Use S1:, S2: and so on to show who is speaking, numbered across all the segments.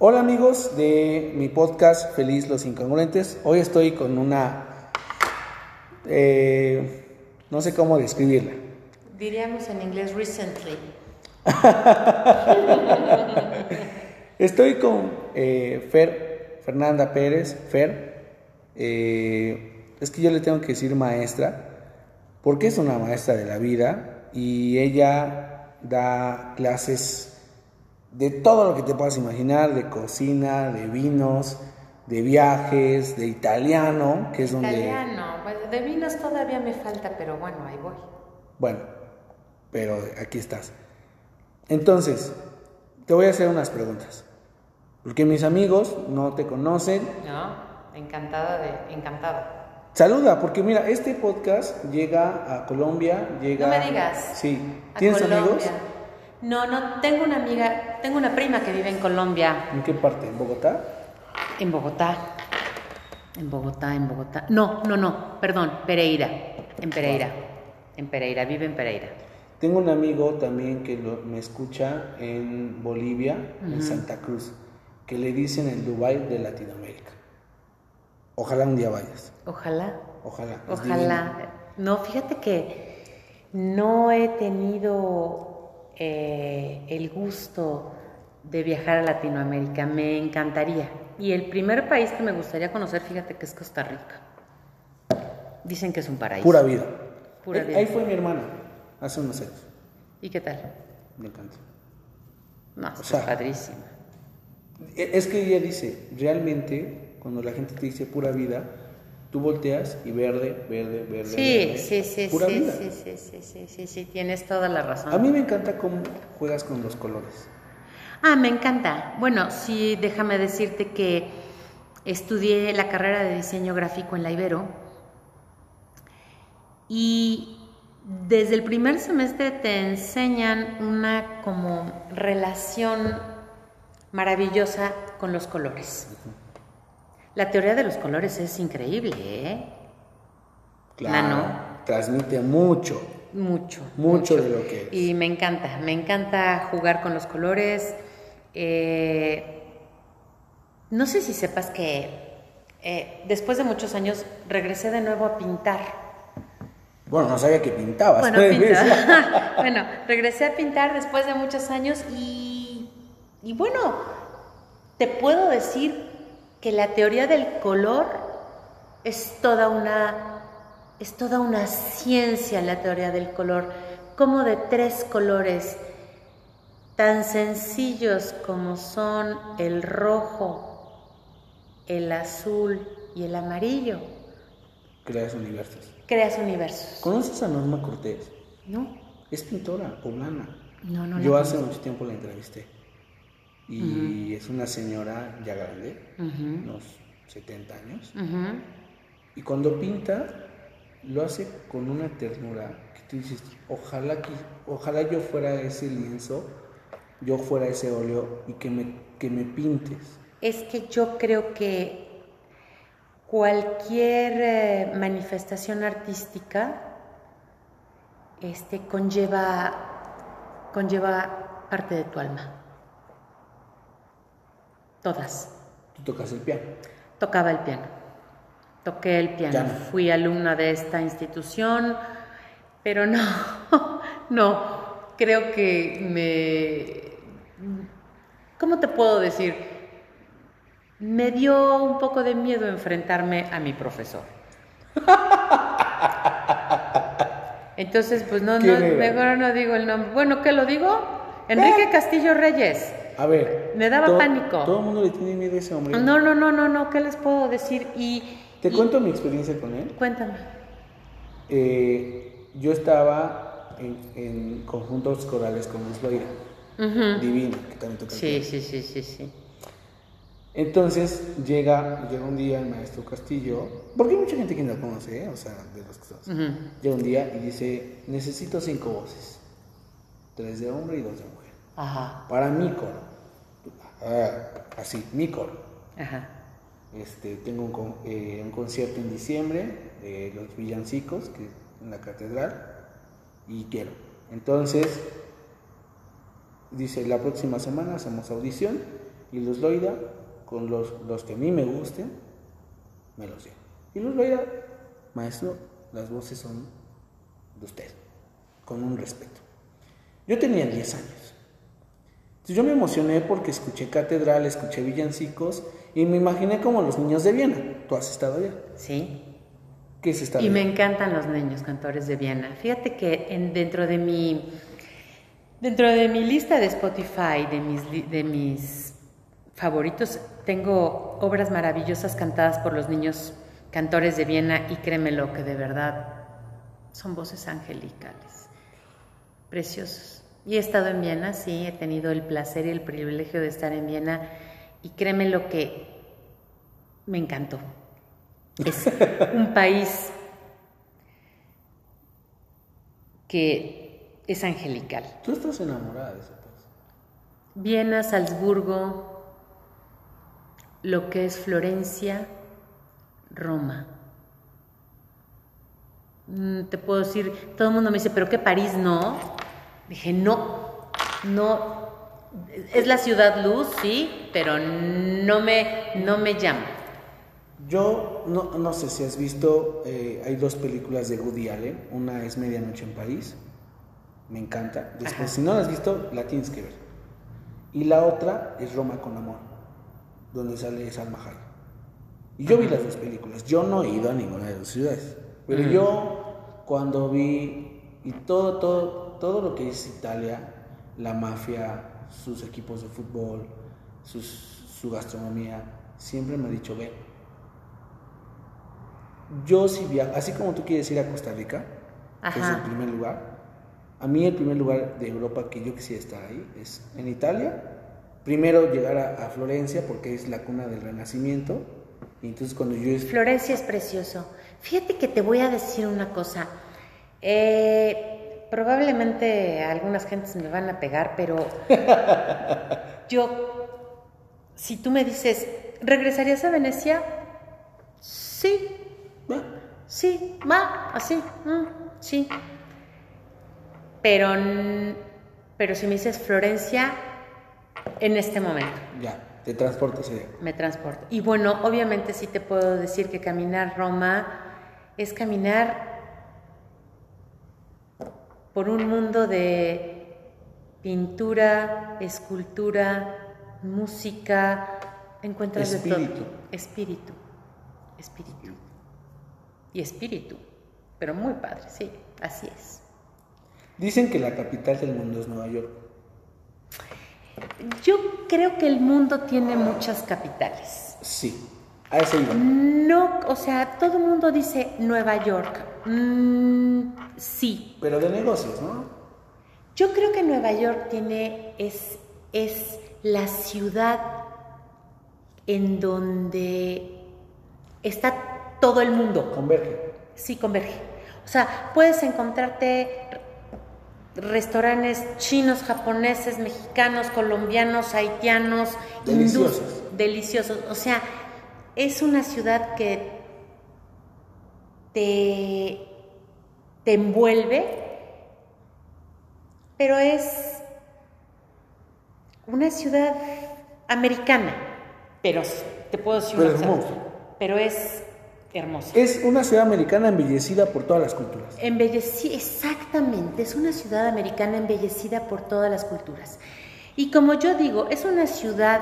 S1: Hola amigos de mi podcast Feliz los Incongruentes. Hoy estoy con una... eh, no sé cómo describirla.
S2: Diríamos en inglés recently.
S1: Estoy con eh, Fer, Fernanda Pérez, Fer. Eh, es que yo le tengo que decir maestra, porque es una maestra de la vida y ella da clases de todo lo que te puedas imaginar, de cocina, de vinos, de viajes, de italiano, que es donde...
S2: Italiano. Bueno, de vinos todavía me falta, pero bueno, ahí voy.
S1: Bueno, pero aquí estás. Entonces, te voy a hacer unas preguntas. Porque mis amigos no te conocen.
S2: No, encantada de, encantada.
S1: Saluda, porque mira, este podcast llega a Colombia, llega...
S2: No me digas.
S1: Sí. ¿Tienes amigos?
S2: No, no, tengo una amiga, tengo una prima que vive en Colombia,
S1: ¿En qué parte? ¿En Bogotá?
S2: en Bogotá. En Bogotá, en Bogotá. No, no, no, perdón, Pereira. En Pereira. En Pereira, vive en Pereira.
S1: Tengo un amigo también que lo- me escucha en Bolivia, en Santa Cruz, que le dicen el Dubai de Latinoamérica. Ojalá un día vayas.
S2: Ojalá.
S1: Ojalá.
S2: Ojalá. No, fíjate que no he tenido eh, el gusto de viajar a Latinoamérica. Me encantaría. Y el primer país que me gustaría conocer, fíjate que es Costa Rica. Dicen que es un paraíso.
S1: Pura vida.
S2: Pura
S1: Eh,
S2: vida.
S1: Ahí fue mi hermana, hace unos años.
S2: ¿Y qué tal?
S1: Me encanta.
S2: No,
S1: sea,
S2: padrísimo.
S1: E- Es que ella dice, realmente, cuando la gente te dice pura vida, tú volteas y verde, verde, verde.
S2: Sí,
S1: verde.
S2: sí, sí,
S1: Pura
S2: sí,
S1: vida.
S2: sí, sí, sí, sí, sí, sí, tienes toda la razón.
S1: A mí me encanta cómo juegas con los colores.
S2: Ah, me encanta. Bueno, sí, déjame decirte que estudié la carrera de diseño gráfico en la Ibero y desde el primer semestre te enseñan una como relación maravillosa con los colores. La teoría de los colores es increíble, ¿eh?
S1: Claro. Transmite mucho,
S2: Mucho.
S1: mucho de lo que es.
S2: Y me encanta, me encanta jugar con los colores. Eh, no sé si sepas que eh, después de muchos años regresé de nuevo a pintar.
S1: Bueno, no sabía que pintabas.
S2: Bueno, pinta- bueno, regresé a pintar después de muchos años y, y bueno, te puedo decir que la teoría del color es toda una es toda una ciencia la teoría del color, como de tres colores tan sencillos como son el rojo, el azul y el amarillo,
S1: Creas universos.
S2: creas universos.
S1: ¿Conoces a Norma Cortés?
S2: ¿No?
S1: Es pintora poblana.
S2: No, no
S1: Yo hace mucho tiempo la entrevisté. Y es una señora ya grande, unos 70 años. Y cuando pinta, lo hace con una ternura que tú dices, ojalá, que, ojalá yo fuera ese lienzo, yo fuera ese óleo y que me, que me pintes.
S2: Es que yo creo que cualquier eh, manifestación artística este, conlleva, conlleva parte de tu alma. Todas.
S1: Tú tocas el piano.
S2: Tocaba el piano. Toqué el piano.
S1: Ya no.
S2: Fui alumna de esta institución, pero no, no. Creo que me... ¿Cómo te puedo decir? Me dio un poco de miedo enfrentarme a mi profesor. Entonces, pues no, no, mejor no digo el nombre. Bueno, ¿qué lo digo? Enrique Castillo Reyes.
S1: A ver.
S2: Me daba
S1: to-
S2: pánico.
S1: Todo el mundo le tiene miedo a ese hombre.
S2: No, no, no, no, no, ¿qué les puedo decir? Y,
S1: Te
S2: y-
S1: cuento mi experiencia con él.
S2: Cuéntame.
S1: Eh, yo estaba en, en conjuntos corales con Luz Loira,
S2: Ujú.
S1: divina, que también toca
S2: Sí, sí, sí, sí, sí.
S1: Entonces llega, llega un día el maestro Castillo, porque hay mucha gente que no lo conoce, ¿eh? o sea, de los que son.
S2: Ujú.
S1: Llega un día y dice, necesito cinco voces, tres de hombre y dos de mujer,
S2: Ajá,
S1: para mi coro. Ah, así, mi coro.
S2: ajá.
S1: Este, tengo un, eh, un concierto en diciembre de los villancicos que, en la catedral y quiero. Entonces, dice, la próxima semana hacemos audición Y los Loida, con los, los que a mí me gusten, me los llevo. Y los Loida, maestro, las voces son de usted, con un respeto. Yo tenía 10 años. Entonces yo me emocioné porque escuché catedral, escuché villancicos y me imaginé como los niños de Viena. ¿Tú has estado allá?
S2: Sí.
S1: ¿Qué es esta
S2: Y me encantan los niños cantores de Viena. Fíjate que en, dentro de mi dentro de mi lista de Spotify de mis de mis favoritos tengo obras maravillosas cantadas por los niños cantores de Viena y créemelo que de verdad son voces angelicales, preciosos. Y he estado en Viena, sí, he tenido el placer y el privilegio de estar en Viena y créeme lo que me encantó. Es un país que es angelical.
S1: Tú estás enamorada de ese país.
S2: Viena, Salzburgo, lo que es Florencia, Roma. Mm, te puedo decir, todo el mundo me dice, pero que París no. Dije, no, no. Es la ciudad luz, sí, pero no me, no me llama.
S1: Yo no, no sé si has visto, eh, hay dos películas de Woody Allen. Una es Medianoche en París, me encanta. Después, si no la has visto, la tienes que ver. Y la otra es Roma con Amor, donde sale Salma Hayek. Y yo vi las dos películas. Yo no he ido a ninguna de las ciudades. Pero yo, cuando vi, y todo, todo, todo lo que es Italia, la mafia, sus equipos de fútbol, sus, su gastronomía, siempre me ha dicho, ve, yo si viajo, así como tú quieres ir a Costa Rica, que es el primer lugar, a mí el primer lugar de Europa que yo quisiera estar ahí es en Italia. Primero llegar a, a Florencia porque es la cuna del Renacimiento. Y entonces cuando yo...
S2: Florencia es precioso. Fíjate que te voy a decir una cosa. Eh, probablemente algunas gentes me van a pegar, pero yo, si tú me dices, ¿regresarías a Venecia? Sí, sí, va, así, mm, sí. Pero, pero si me dices Florencia, en este momento.
S1: Ya, te transporto ese
S2: Me transporto. Y bueno, obviamente sí te puedo decir que caminar Roma es caminar por un mundo de pintura, escultura, música, encuentras
S1: espíritu.
S2: de todo. Espíritu. Espíritu. Y espíritu. Pero muy padre, sí, así es.
S1: Dicen que la capital del mundo es Nueva York.
S2: Yo creo que el mundo tiene muchas capitales.
S1: Sí, a ese iba.
S2: No, o sea, todo el mundo dice Nueva York. Mm, sí.
S1: Pero de negocios, ¿no?
S2: Yo creo que Nueva York tiene, es, es la ciudad en donde está todo el mundo.
S1: Converge.
S2: Sí, converge. O sea, puedes encontrarte restaurantes chinos, japoneses, mexicanos, colombianos, haitianos,
S1: Deliciosos.
S2: deliciosos. O sea, es una ciudad que te, te envuelve, pero es una ciudad americana, pero te puedo decir
S1: Pero
S2: una cosa, pero es hermosa.
S1: Es una ciudad americana embellecida por todas las culturas.
S2: Embelleci exactamente, es una ciudad americana embellecida por todas las culturas. Y como yo digo, es una ciudad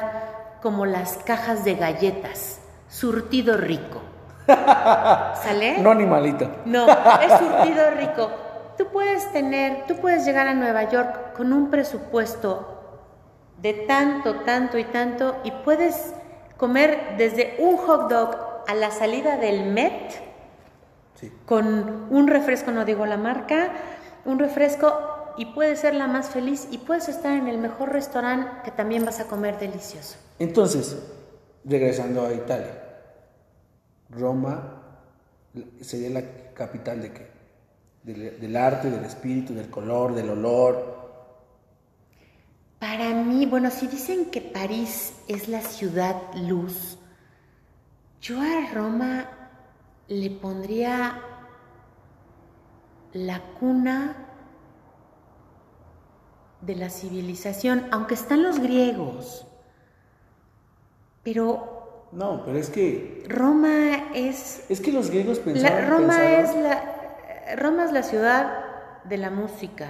S2: como las cajas de galletas, surtido rico. ¿Sale?
S1: No animalita.
S2: No, es surtido rico. Tú puedes tener, tú puedes llegar a Nueva York con un presupuesto de tanto, tanto y tanto y puedes comer desde un hot dog a la salida del Met
S1: Sí.
S2: con un refresco, no digo la marca, un refresco y puedes ser la más feliz y puedes estar en el mejor restaurante que también vas a comer delicioso.
S1: Entonces, regresando a Italia, Roma sería la capital de qué? Del, del arte, del espíritu, del color, del olor.
S2: Para mí, bueno, si dicen que París es la ciudad luz, yo a Roma le pondría la cuna de la civilización, aunque están los griegos, Pero
S1: No, pero es que.
S2: Roma es...
S1: Es que los griegos
S2: la-
S1: pensaban.
S2: Roma,
S1: pensaban-
S2: es la, Roma es la ciudad de la música,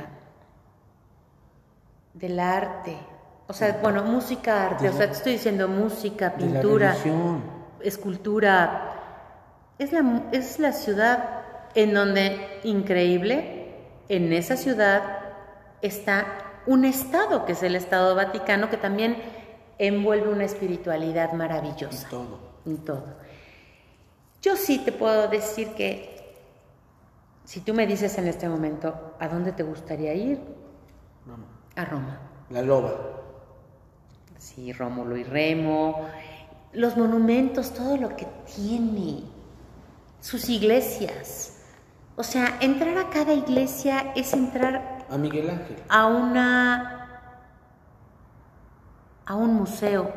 S2: del arte. O sea, bueno, música, arte. O
S1: la-
S2: sea, te estoy diciendo música,
S1: la
S2: pintura, escultura. Es la, es la ciudad en donde, increíble, en esa ciudad está un estado, que es el Estado Vaticano, que también envuelve una espiritualidad maravillosa
S1: Y todo.
S2: en todo. Yo sí te puedo decir que si tú me dices en este momento a dónde te gustaría ir,
S1: Roma.
S2: a Roma.
S1: La loba.
S2: Sí, Rómulo y Remo, los monumentos, todo lo que tiene, sus iglesias. O sea, entrar a cada iglesia es entrar
S1: A Miguel Ángel.
S2: a una a un museo.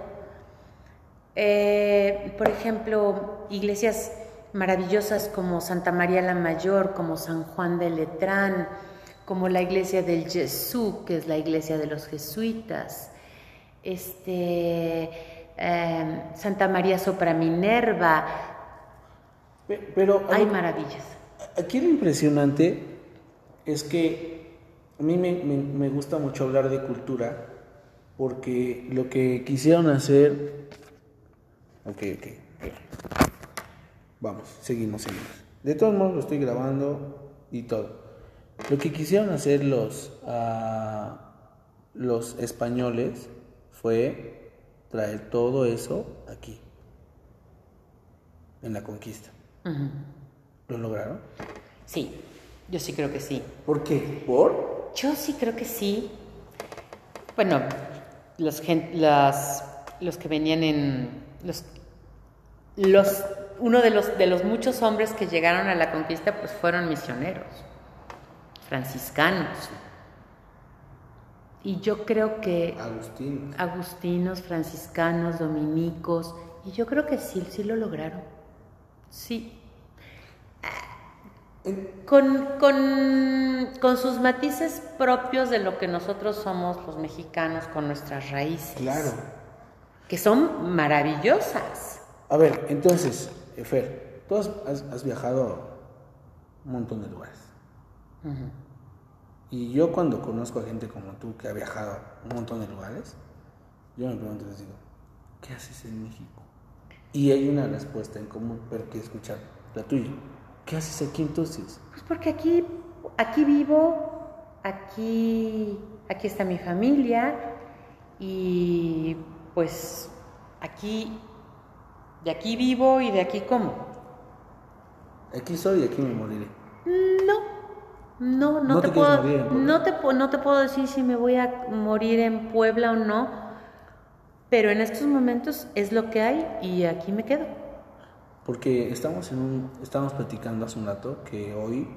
S2: Eh, por ejemplo, iglesias maravillosas como Santa María la Mayor, como San Juan de Letrán, como la iglesia del Jesús, que es la iglesia de los jesuitas, este, eh, Santa María Sopra Minerva,
S1: Pero.
S2: hay maravillas.
S1: Aquí lo impresionante es que a mí me, me- me gusta mucho hablar de cultura porque lo que quisieron hacer... Ok, ok. Vamos, seguimos, seguimos. De todos modos lo estoy grabando y todo. Lo que quisieron hacer los, ah, los españoles fue traer todo eso aquí, en la conquista. ¿Lo lograron?
S2: Sí, yo sí creo que sí.
S1: ¿Por qué? ¿Por?
S2: Yo sí creo que sí. Bueno, los, las- los que venían en... Los, los, uno de los, de los muchos hombres que llegaron a la conquista pues fueron misioneros, franciscanos. Y yo creo que
S1: Agustín.
S2: agustinos, franciscanos, dominicos, y yo creo que sí, sí lo lograron. Sí. Con, con, con sus matices propios de lo que nosotros somos los mexicanos, con nuestras raíces.
S1: Claro.
S2: Que son maravillosas.
S1: A ver, entonces, Fer, tú has, has- viajado a un montón de lugares. Y yo cuando conozco a gente como tú que ha viajado a un montón de lugares, yo me pregunto, les digo, ¿qué haces en México? Y hay una respuesta en común, pero que escuchar la tuya. ¿Qué haces aquí entonces?
S2: Pues porque aquí, aquí vivo, aquí, aquí está mi familia y pues aquí, de aquí vivo y de aquí como.
S1: Aquí soy y aquí me moriré.
S2: No, no, no,
S1: ¿No
S2: te, puedo, no te, no te puedo decir si me voy a morir en Puebla o no, pero en estos momentos es lo que hay y aquí me quedo.
S1: Porque estamos en un, estamos platicando hace un rato que hoy,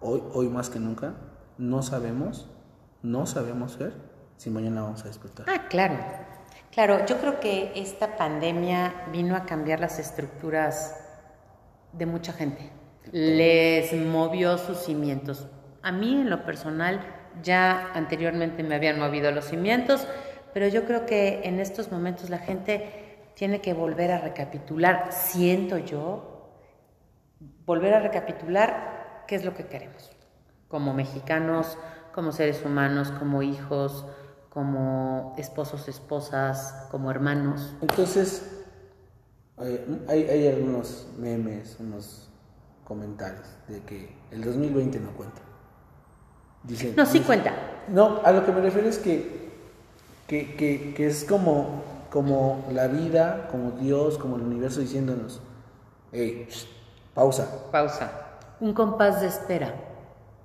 S1: hoy, hoy más que nunca, no sabemos, no sabemos ver si mañana vamos a despertar.
S2: Ah, claro, claro, yo creo que esta pandemia vino a cambiar las estructuras de mucha gente, les movió sus cimientos. A mí en lo personal ya anteriormente me habían movido los cimientos, pero yo creo que en estos momentos la gente tiene que volver a recapitular, siento yo, volver a recapitular qué es lo que queremos, como mexicanos, como seres humanos, como hijos, como esposos, esposas, como hermanos.
S1: Entonces, eh, hay, hay algunos memes, unos comentarios de que el 2020 no cuenta. Dicen,
S2: No, sí
S1: dicen-
S2: cuenta.
S1: No, a lo que me refiero es que, que, que, que es como, como la vida, como Dios, como el universo diciéndonos, hey, shh, pausa,
S2: Pausa. Un compás de espera.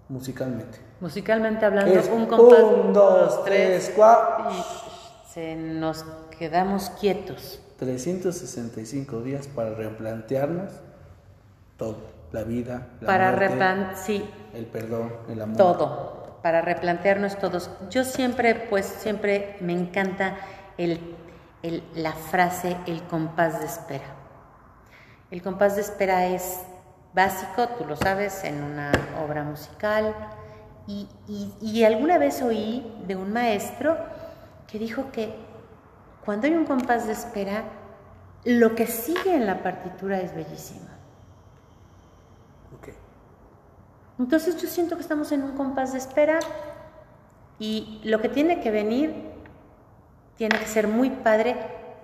S1: musicalmente.
S2: Musicalmente hablando,
S1: Es
S2: un compás.
S1: un, dos, tres, cuatro.
S2: Y se nos quedamos quietos.
S1: 365 días para replantearnos todo, la vida, la
S2: para
S1: muerte,
S2: sí,
S1: el perdón, el amor.
S2: todo. Para replantearnos todos. Yo siempre, pues, siempre me encanta el, el- la frase, el compás de espera. El compás de espera es básico, tú lo sabes, en una obra musical. Y, y- y alguna vez oí de un maestro que dijo que cuando hay un compás de espera, lo que sigue en la partitura es bellísimo.
S1: Ok.
S2: Entonces yo siento que estamos en un compás de espera y lo que tiene que venir tiene que ser muy padre,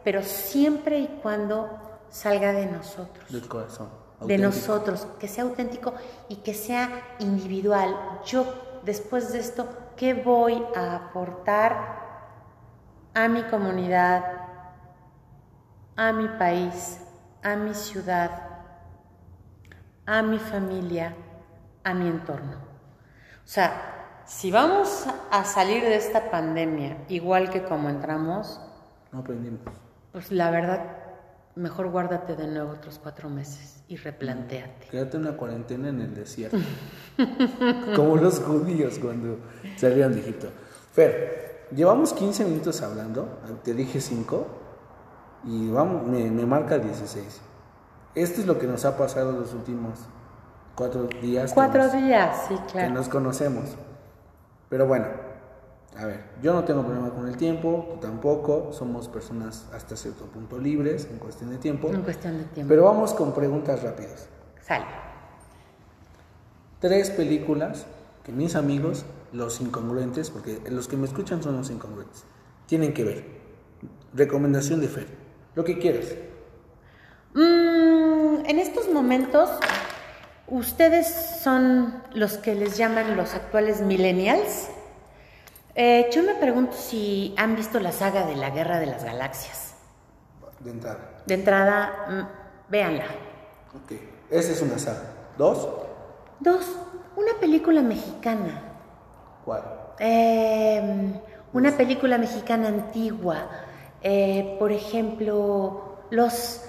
S2: pero siempre y cuando salga de nosotros.
S1: Del corazón.
S2: De nosotros, que sea auténtico y que sea individual. Yo, después de esto, ¿qué voy a aportar a mi comunidad, a mi país, a mi ciudad, a mi familia, a mi entorno? O sea, si vamos a salir de esta pandemia igual que como entramos,
S1: No aprendimos.
S2: pues la verdad, mejor guárdate de nuevo otros cuatro meses y replantéate.
S1: Quédate una cuarentena en el desierto. Como los judíos cuando salieron de Egipto. Fer, llevamos 15 minutos hablando. Te dije 5. Y vamos, me, me marca 16. Esto es lo que nos ha pasado los últimos cuatro días. que
S2: Cuatro
S1: nos-
S2: días, sí,
S1: que
S2: claro.
S1: nos conocemos. Pero bueno, a ver, yo no tengo problema con el tiempo, tú tampoco, somos personas hasta cierto punto libres en cuestión de tiempo.
S2: En cuestión de tiempo.
S1: Pero vamos con preguntas rápidas.
S2: Sale.
S1: Tres películas que mis amigos, los incongruentes, porque los que me escuchan son los incongruentes, tienen que ver. Recomendación de Fer, lo que quieras.
S2: Mm, en estos momentos, ustedes son los que les llaman los actuales millennials. Eh, yo me pregunto si han visto la saga de la Guerra de las Galaxias.
S1: De entrada.
S2: De entrada, mm, véanla.
S1: Ok, esa es una saga. ¿Dos?
S2: Dos, una película mexicana.
S1: ¿Cuál?
S2: Eh, una película mexicana antigua. Eh, por ejemplo, los.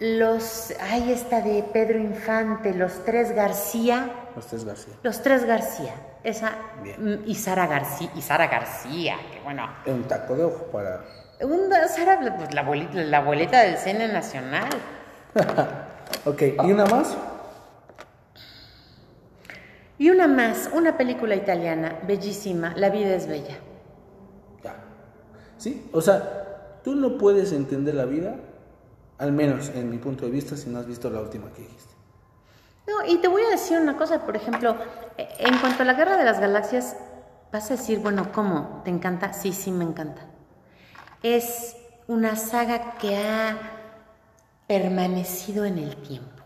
S2: Los. Ay, esta de Pedro Infante, Los Tres García.
S1: Los tres García.
S2: Los Tres García. Esa.
S1: Bien.
S2: mm, Y Sara García. Y Sara García, que bueno.
S1: Un taco de ojo para...
S2: Una, Sara, pues, la, abuelita, la abuelita del cine nacional.
S1: Ok, ¿y una más?
S2: Y una más, una película italiana, bellísima, La vida es bella.
S1: Ya. ¿Sí? O sea, tú no puedes entender la vida, al menos en mi punto de vista, si no has visto la última que dijiste.
S2: No, y te voy a decir una cosa, por ejemplo, eh, en cuanto a la Guerra de las Galaxias, vas a decir, bueno, ¿cómo? ¿Te encanta? Sí, sí, me encanta. Es una saga que ha permanecido en el tiempo,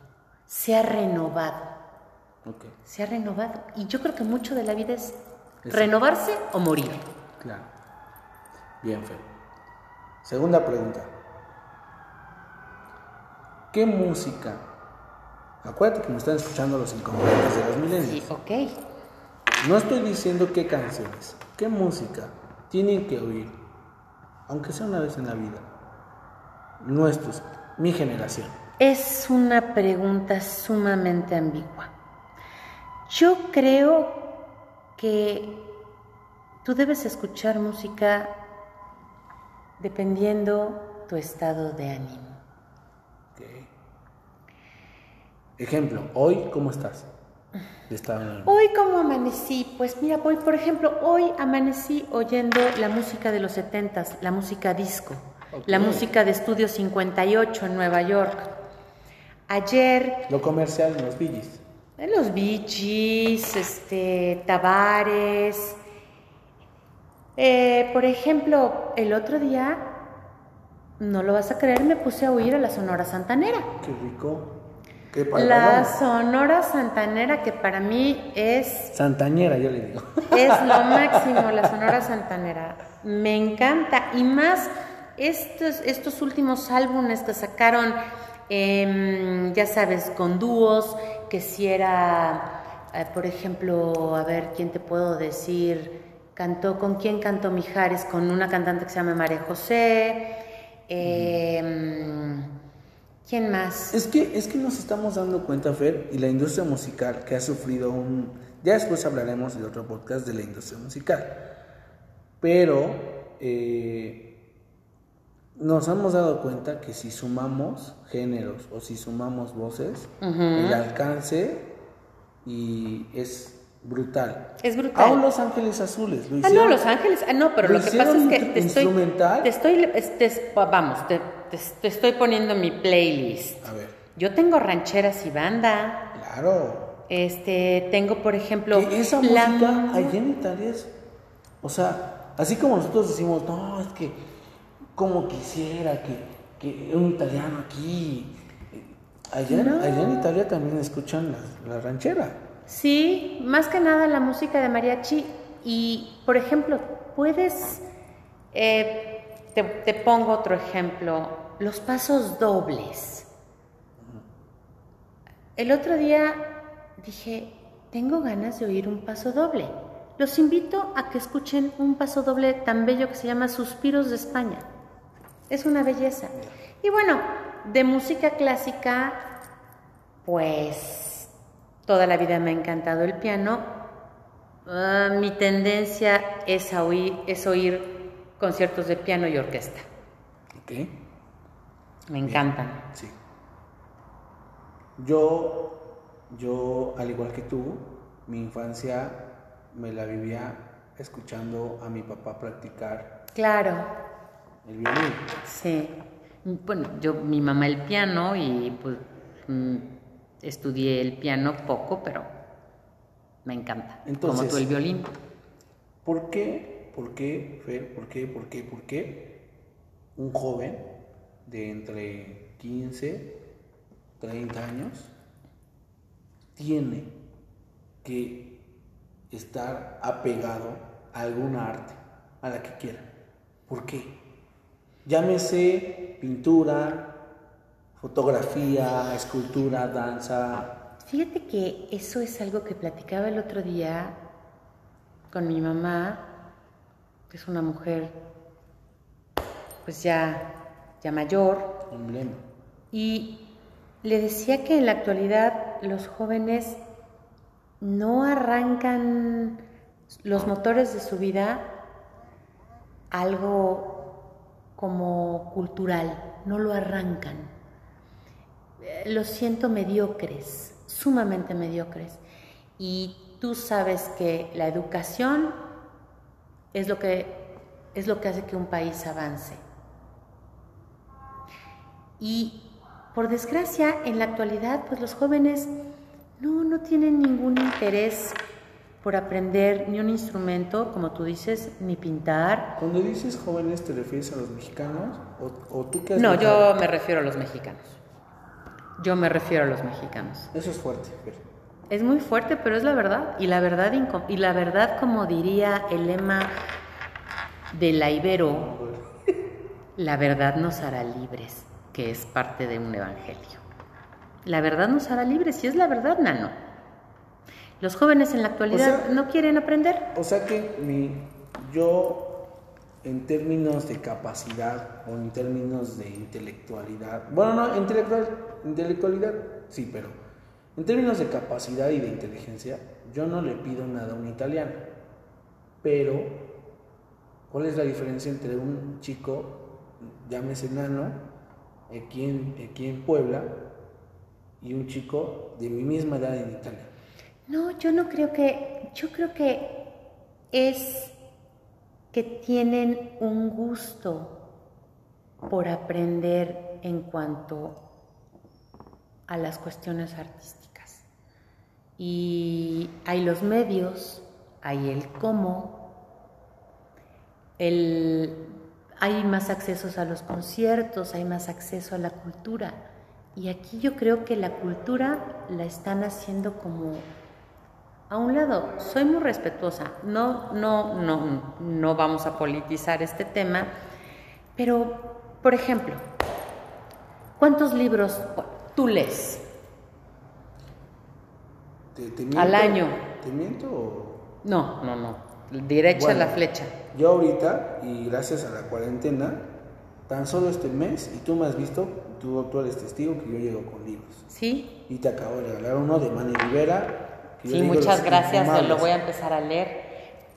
S2: se ha renovado,
S1: Ok,
S2: se ha renovado. Y yo creo que mucho de la vida es renovarse o morir.
S1: claro. Bien, Fer. Segunda pregunta. ¿Qué música? Acuérdate que me están escuchando los incongruentes de los milenios.
S2: Sí, ok.
S1: No estoy diciendo qué canciones, qué música tienen que oír, aunque sea una vez en la vida. Nuestros, mi generación.
S2: Es una pregunta sumamente ambigua. Yo creo que tú debes escuchar música dependiendo tu estado de ánimo.
S1: Ejemplo, hoy, ¿cómo estás?
S2: Hoy como amanecí, pues mira, hoy por ejemplo, hoy amanecí oyendo la música de los setentas, la música disco, la música de Estudio 58 en Nueva York. Ayer
S1: Lo comercial, los billis.
S2: Eh, Los Gees, este, Tavares. Eh, por ejemplo, el otro día, no lo vas a creer, me puse a oír a la Sonora Santanera.
S1: Qué rico. Qué.
S2: La Sonora Santanera, que para mí es,
S1: Santañera, yo le digo.
S2: es lo máximo, la Sonora Santanera. Me encanta. Y más estos, estos últimos álbumes que sacaron, em, ya sabes, con dúos, que si era, eh, por ejemplo, a ver, ¿quién te puedo decir? Cantó, ¿con quién cantó Mijares? Con una cantante que se llama María José. Em, ¿Quién más?
S1: Es que, es que nos estamos dando cuenta, Fer, y la industria musical que ha sufrido un... Ya después hablaremos de otro podcast de la industria musical. Pero eh, nos hemos dado cuenta que si sumamos géneros o si sumamos voces, el alcance y es brutal.
S2: Es brutal.
S1: Aún Los Ángeles Azules lo
S2: Ah, no,
S1: hicieron.
S2: Los Ángeles. Ah, no, pero
S1: ¿Lo
S2: lo, que
S1: hicieron
S2: pasa es que te estoy.
S1: instrumental?
S2: Te estoy. este, vamos, te, te- te estoy poniendo mi playlist.
S1: A ver,
S2: Yo tengo rancheras y banda.
S1: claro.
S2: Este, tengo, por ejemplo.
S1: Que esa
S2: la-
S1: música allá en Italia es, o sea, así como nosotros decimos, no, es que como quisiera que, que un italiano aquí, allá,
S2: No.
S1: allá en Italia también escuchan la, la ranchera.
S2: Sí, más que nada la música de mariachi. Y, por ejemplo, puedes. eh, te, te pongo otro ejemplo. Los pasos dobles. El otro día dije, tengo ganas de oír un paso doble. Los invito a que escuchen un paso doble tan bello que se llama Suspiros de España. Es una belleza. Y bueno, de música clásica, pues toda la vida me ha encantado el piano. Ah, mi tendencia es, a oír, es oír conciertos de piano y orquesta.
S1: ¿Ok?
S2: Me encantan.
S1: Sí. Yo, yo, al igual que tú, mi infancia me la vivía escuchando a mi papá practicar
S2: Claro,
S1: el violín.
S2: sí. Bueno, yo, mi mamá el piano y pues mm, estudié el piano poco, pero me encanta. Como
S1: Entonces-
S2: tú el violín.
S1: ¿Por qué? ¿Por qué, Fer? ¿Por qué? ¿Por qué? ¿Por qué un joven de entre 15, 30 años tiene que estar apegado a alguna arte, a la que quiera? ¿Por qué? Llámese pintura, fotografía, escultura, danza.
S2: Fíjate que eso es algo que platicaba el otro día con mi mamá, que es una mujer pues ya, ya mayor,
S1: emblema.
S2: y le decía que en la actualidad los jóvenes no arrancan los motores de su vida algo como cultural, no lo arrancan. Eh, Los siento mediocres, sumamente mediocres. Y tú sabes que la educación es lo que, es lo que hace que un país avance. Y por desgracia, en la actualidad, pues los jóvenes no, no tienen ningún interés por aprender ni un instrumento, como tú dices, ni pintar.
S1: Cuando dices jóvenes, ¿te refieres a los mexicanos? ¿O, o tú qué has
S2: No, yo me refiero a los mexicanos. Yo me refiero a los mexicanos.
S1: Eso es fuerte.
S2: Es muy fuerte, pero es la verdad. Y la verdad, y la verdad como diría el lema de la Ibero, la verdad nos hará libres, que es parte de un evangelio. La verdad nos hará libres, y es la verdad, Nano. Los jóvenes en la actualidad
S1: sea-
S2: no quieren aprender.
S1: O sea que mi, yo, en términos de capacidad o en términos de intelectualidad, bueno, no, intelectual, intelectualidad sí, pero en términos de capacidad y de inteligencia, yo no le pido nada a un italiano. Pero, ¿cuál es la diferencia entre un chico, llámese nano, aquí en, aquí en Puebla, y un chico de mi misma edad en Italia?
S2: No, yo no creo que, yo creo que es que tienen un gusto por aprender en cuanto a las cuestiones artísticas. Y hay los medios, hay el cómo, el, hay más accesos a los conciertos, hay más acceso a la cultura. Y aquí yo creo que la cultura la están haciendo como a un lado. Soy muy respetuosa. No, no, no, no vamos a politizar este tema. Pero, por ejemplo, ¿cuántos libros tú lees?
S1: ¿Te, te
S2: Al año.
S1: ¿Te miento o...?
S2: No, no, no. Derecha
S1: Bueno,
S2: la flecha.
S1: Yo ahorita, y gracias a la cuarentena, tan solo este mes, y tú me has visto, tú, tú eres testigo que yo llego con libros.
S2: ¿Sí?
S1: Y te acabo de regalar uno de Manny Rivera.
S2: Sí, muchas gracias.
S1: infumables.
S2: Lo voy a empezar a leer.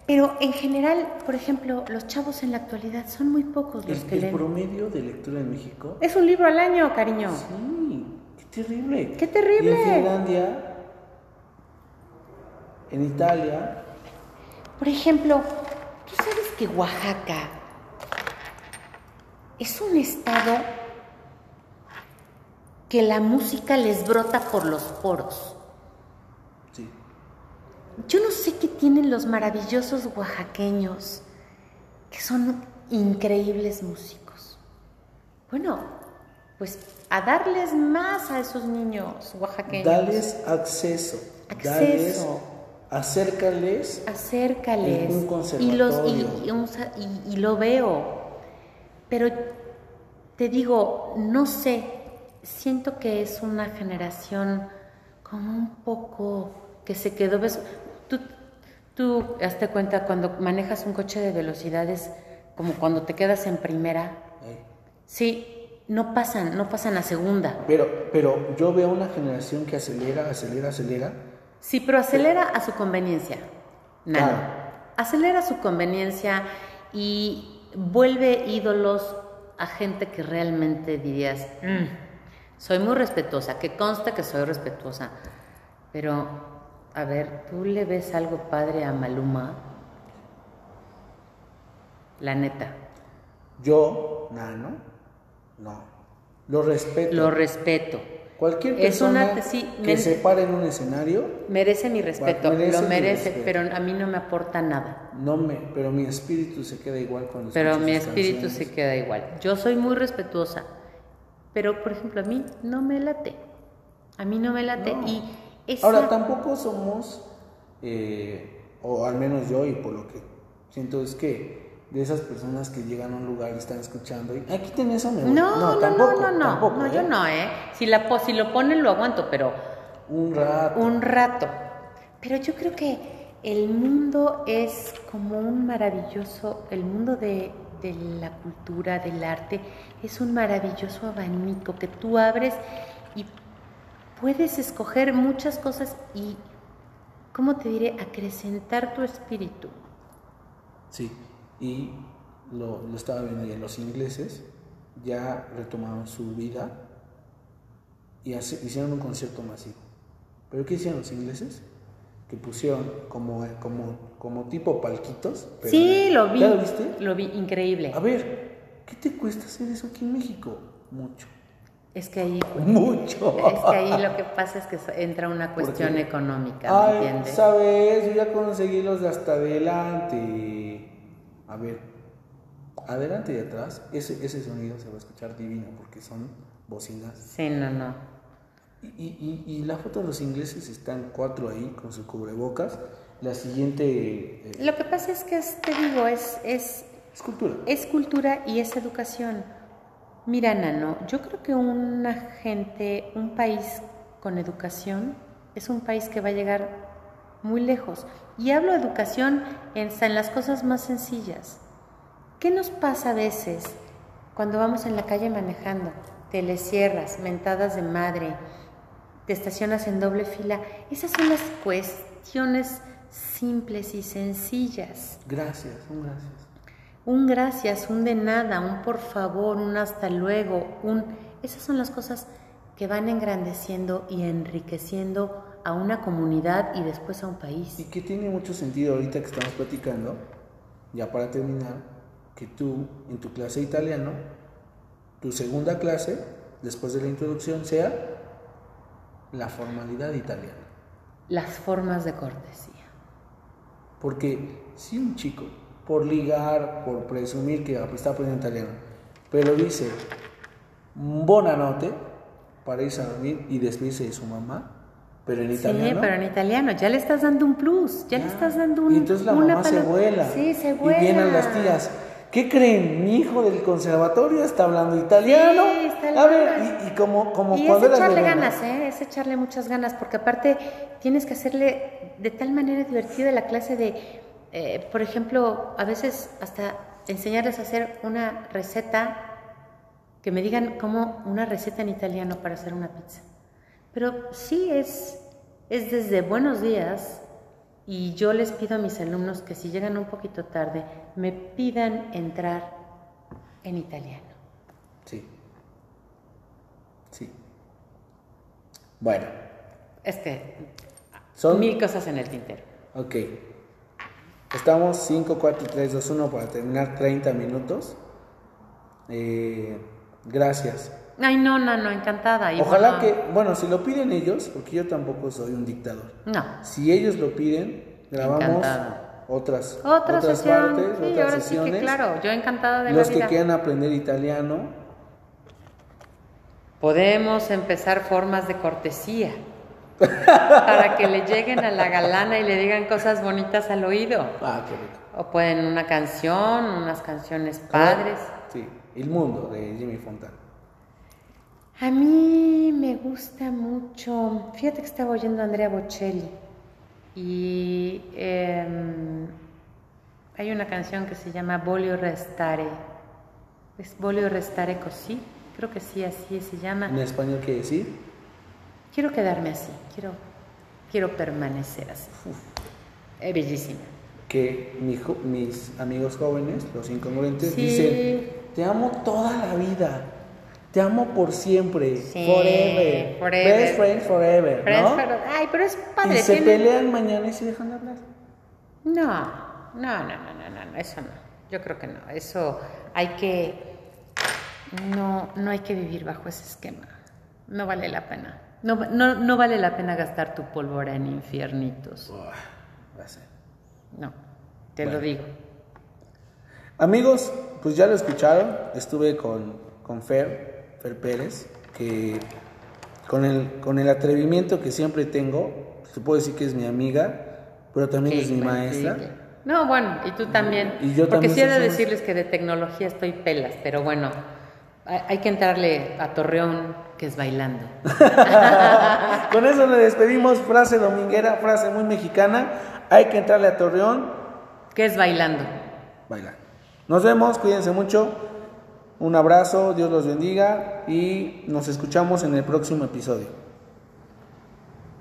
S2: Pero en general, por ejemplo, los chavos en la actualidad son muy pocos los
S1: El,
S2: que
S1: el
S2: leen.
S1: promedio de lectura en México.
S2: Es un libro al año, cariño.
S1: Sí, qué terrible.
S2: ¡Qué terrible!
S1: Y en Finlandia, en Italia.
S2: Por ejemplo, tú sabes que Oaxaca es un estado que la música les brota por los poros. Yo no sé qué tienen los maravillosos oaxaqueños, que son increíbles músicos. Bueno, pues a darles más a esos niños oaxaqueños.
S1: Dales acceso.
S2: Acceso.
S1: Dales, acércales.
S2: Acércales.
S1: Un
S2: y, los, y, lo veo. Pero te digo, no sé, siento que es una generación como un poco que se quedó. ¿ves? Tú, tú hazte cuenta cuando manejas un coche de velocidades, como cuando te quedas en primera. Sí, no pasan, no pasan a segunda.
S1: Pero, pero yo veo una generación que acelera, acelera, acelera.
S2: Sí, pero acelera a su conveniencia.
S1: Claro.
S2: Acelera a su conveniencia y vuelve ídolos a gente que realmente dirías, "Mm, soy muy respetuosa, que consta que soy respetuosa. Pero, a ver, ¿tú le ves algo padre a Maluma? La neta.
S1: Yo, Nano, no. Lo respeto.
S2: Lo respeto.
S1: Cualquier
S2: Es
S1: persona
S2: una- sí,
S1: que se pare en un escenario,
S2: Merece mi respeto,
S1: merece
S2: lo merece,
S1: respeto.
S2: pero a mí no me aporta nada.
S1: no me, pero mi espíritu se queda igual cuando
S2: Pero mi espíritu
S1: canciones.
S2: se queda igual. Yo soy muy respetuosa, pero por ejemplo a mí no me late. A mí no me late
S1: No.
S2: y
S1: Ahora, tampoco somos, eh, o al menos yo, y por lo que siento es que de esas personas que llegan a un lugar y están escuchando, y aquí tenés me voy".
S2: No, no, no,
S1: tampoco,
S2: no, no,
S1: tampoco,
S2: no,
S1: ¿eh?
S2: yo no, ¿eh? Si, la, po- si lo ponen lo aguanto, pero
S1: Un rato.
S2: un rato. Pero yo creo que el mundo es como un maravilloso, el mundo de, de la cultura, del arte, es un maravilloso abanico que tú abres y puedes escoger muchas cosas y, ¿cómo te diré?, acrecentar tu espíritu.
S1: Sí, y lo, lo estaba viendo ya, los ingleses ya retomaron su vida y hace- hicieron un concierto masivo. ¿Pero qué hicieron los ingleses? Que pusieron como, como, como tipo palquitos. pero-
S2: sí, lo vi.
S1: ¿Ya lo viste?
S2: Lo vi, increíble.
S1: A ver, ¿qué te cuesta hacer eso aquí en México? Mucho.
S2: Es que ahí,
S1: Mucho.
S2: es que ahí lo que pasa es que entra una cuestión económica, ¿me
S1: Ay,
S2: entiendes?
S1: sabes, yo ya conseguí los de hasta adelante. A ver, adelante y atrás, ese, ese sonido se va a escuchar divino porque son bocinas.
S2: Sí, no, no.
S1: Y, y- y- la foto de los ingleses están cuatro ahí con su cubrebocas. La siguiente eh,
S2: Lo que pasa es que, es- te digo, es, es,
S1: escultura.
S2: es cultura y es educación. Mira, Nano, yo creo que una gente, un país con educación, es un país que va a llegar muy lejos. Y hablo de educación en, las cosas más sencillas. ¿Qué nos pasa a veces cuando vamos en la calle manejando? Te le cierras, mentadas de madre, te estacionas en doble fila. Esas son las cuestiones simples y sencillas.
S1: Gracias, gracias.
S2: Un gracias, un de nada, un por favor, un hasta luego, un... Esas son las cosas que van engrandeciendo y enriqueciendo a una comunidad y después a un país.
S1: Y que tiene mucho sentido ahorita que estamos platicando, ya para terminar, que tú en tu clase de italiano, tu segunda clase, después de la introducción, sea la formalidad italiana.
S2: Las formas de cortesía.
S1: Porque si un chico, por ligar, por presumir que está aprendiendo italiano, pero dice bonanote para irse a dormir y despedirse de su mamá, pero en
S2: Sí,
S1: italiano.
S2: pero en italiano ya le estás dando un plus, ya, le
S1: Ya.
S2: estás dando un
S1: Y entonces la
S2: una
S1: mamá se vuela.
S2: Sí, se vuela.
S1: Y vienen las tías. ¿Qué creen? Mi hijo del conservatorio está hablando italiano.
S2: Sí, está
S1: a ver, y, y como, como
S2: Y es
S1: cuando eras
S2: echarle ganas, ¿eh? Es echarle muchas ganas, porque aparte tienes que hacerle de tal manera divertida la clase de, eh, por ejemplo, a veces hasta enseñarles a hacer una receta, que me digan como una receta en italiano para hacer una pizza. Pero sí es, es desde buenos días y yo les pido a mis alumnos que si llegan un poquito tarde, me pidan entrar en italiano.
S1: Sí. Sí. Bueno,
S2: Es que
S1: Son-
S2: mil cosas en el tintero.
S1: Ok. Estamos 5, 4, 3, 2, 1 para terminar 30 minutos. Eh, gracias.
S2: Ay, no, no, no, encantada. Y
S1: Ojalá
S2: bueno,
S1: que, bueno, si lo piden ellos, porque yo tampoco soy un dictador.
S2: No.
S1: Si ellos lo piden, grabamos
S2: Encantado.
S1: otras,
S2: Otra
S1: otras
S2: sesión.
S1: partes,
S2: sí,
S1: otras sesiones.
S2: sí que claro, yo encantada de
S1: Los
S2: la
S1: que
S2: vida.
S1: quieran aprender italiano,
S2: Podemos empezar formas de cortesía para que le lleguen a la galana y le digan cosas bonitas al oído.
S1: ah, qué rico.
S2: O pueden una canción, unas canciones padres.
S1: Sí, El Mundo de Jimmy Fontana.
S2: A mí me gusta mucho. Fíjate que estaba oyendo a Andrea Bocelli y em, hay una canción que se llama Voglio restare. ¿Es Voglio restare così? Creo que sí, así se llama.
S1: En español quiere decir,
S2: Quiero quedarme así, quiero, quiero permanecer así. Es bellísima.
S1: que mi mis amigos jóvenes, los incongruentes,
S2: Sí.
S1: dicen, te amo toda la vida, te amo por siempre,
S2: Sí,
S1: forever,
S2: forever.
S1: best friends forever,
S2: Friends
S1: ¿no?
S2: for- Ay, pero es
S1: y
S2: padre.
S1: se
S2: tiene-
S1: pelean mañana y se dejan de hablar.
S2: No, no, no, no, no, no, no, eso no. Yo creo que no. Eso hay que. No, no hay que vivir bajo ese esquema. No vale la pena. No, no, no vale la pena gastar tu pólvora en infiernitos. No, te
S1: Bueno.
S2: lo digo.
S1: Amigos, pues ya lo escucharon, estuve con, con Fer, Fer Pérez, que con el, con el atrevimiento que siempre tengo, te puedo decir que es mi amiga, pero también
S2: Sí,
S1: es mi maestra.
S2: sí, sí. No, bueno, y tú también.
S1: Y yo
S2: Porque
S1: también
S2: sí he de decirles que de tecnología estoy pelas, pero bueno, hay, que entrarle a Torreón, que es bailando.
S1: Con eso le despedimos, frase dominguera, frase muy mexicana, hay que entrarle a Torreón,
S2: Que es bailando.
S1: bailar. Nos vemos, cuídense mucho, un abrazo, Dios los bendiga y nos escuchamos en el próximo episodio.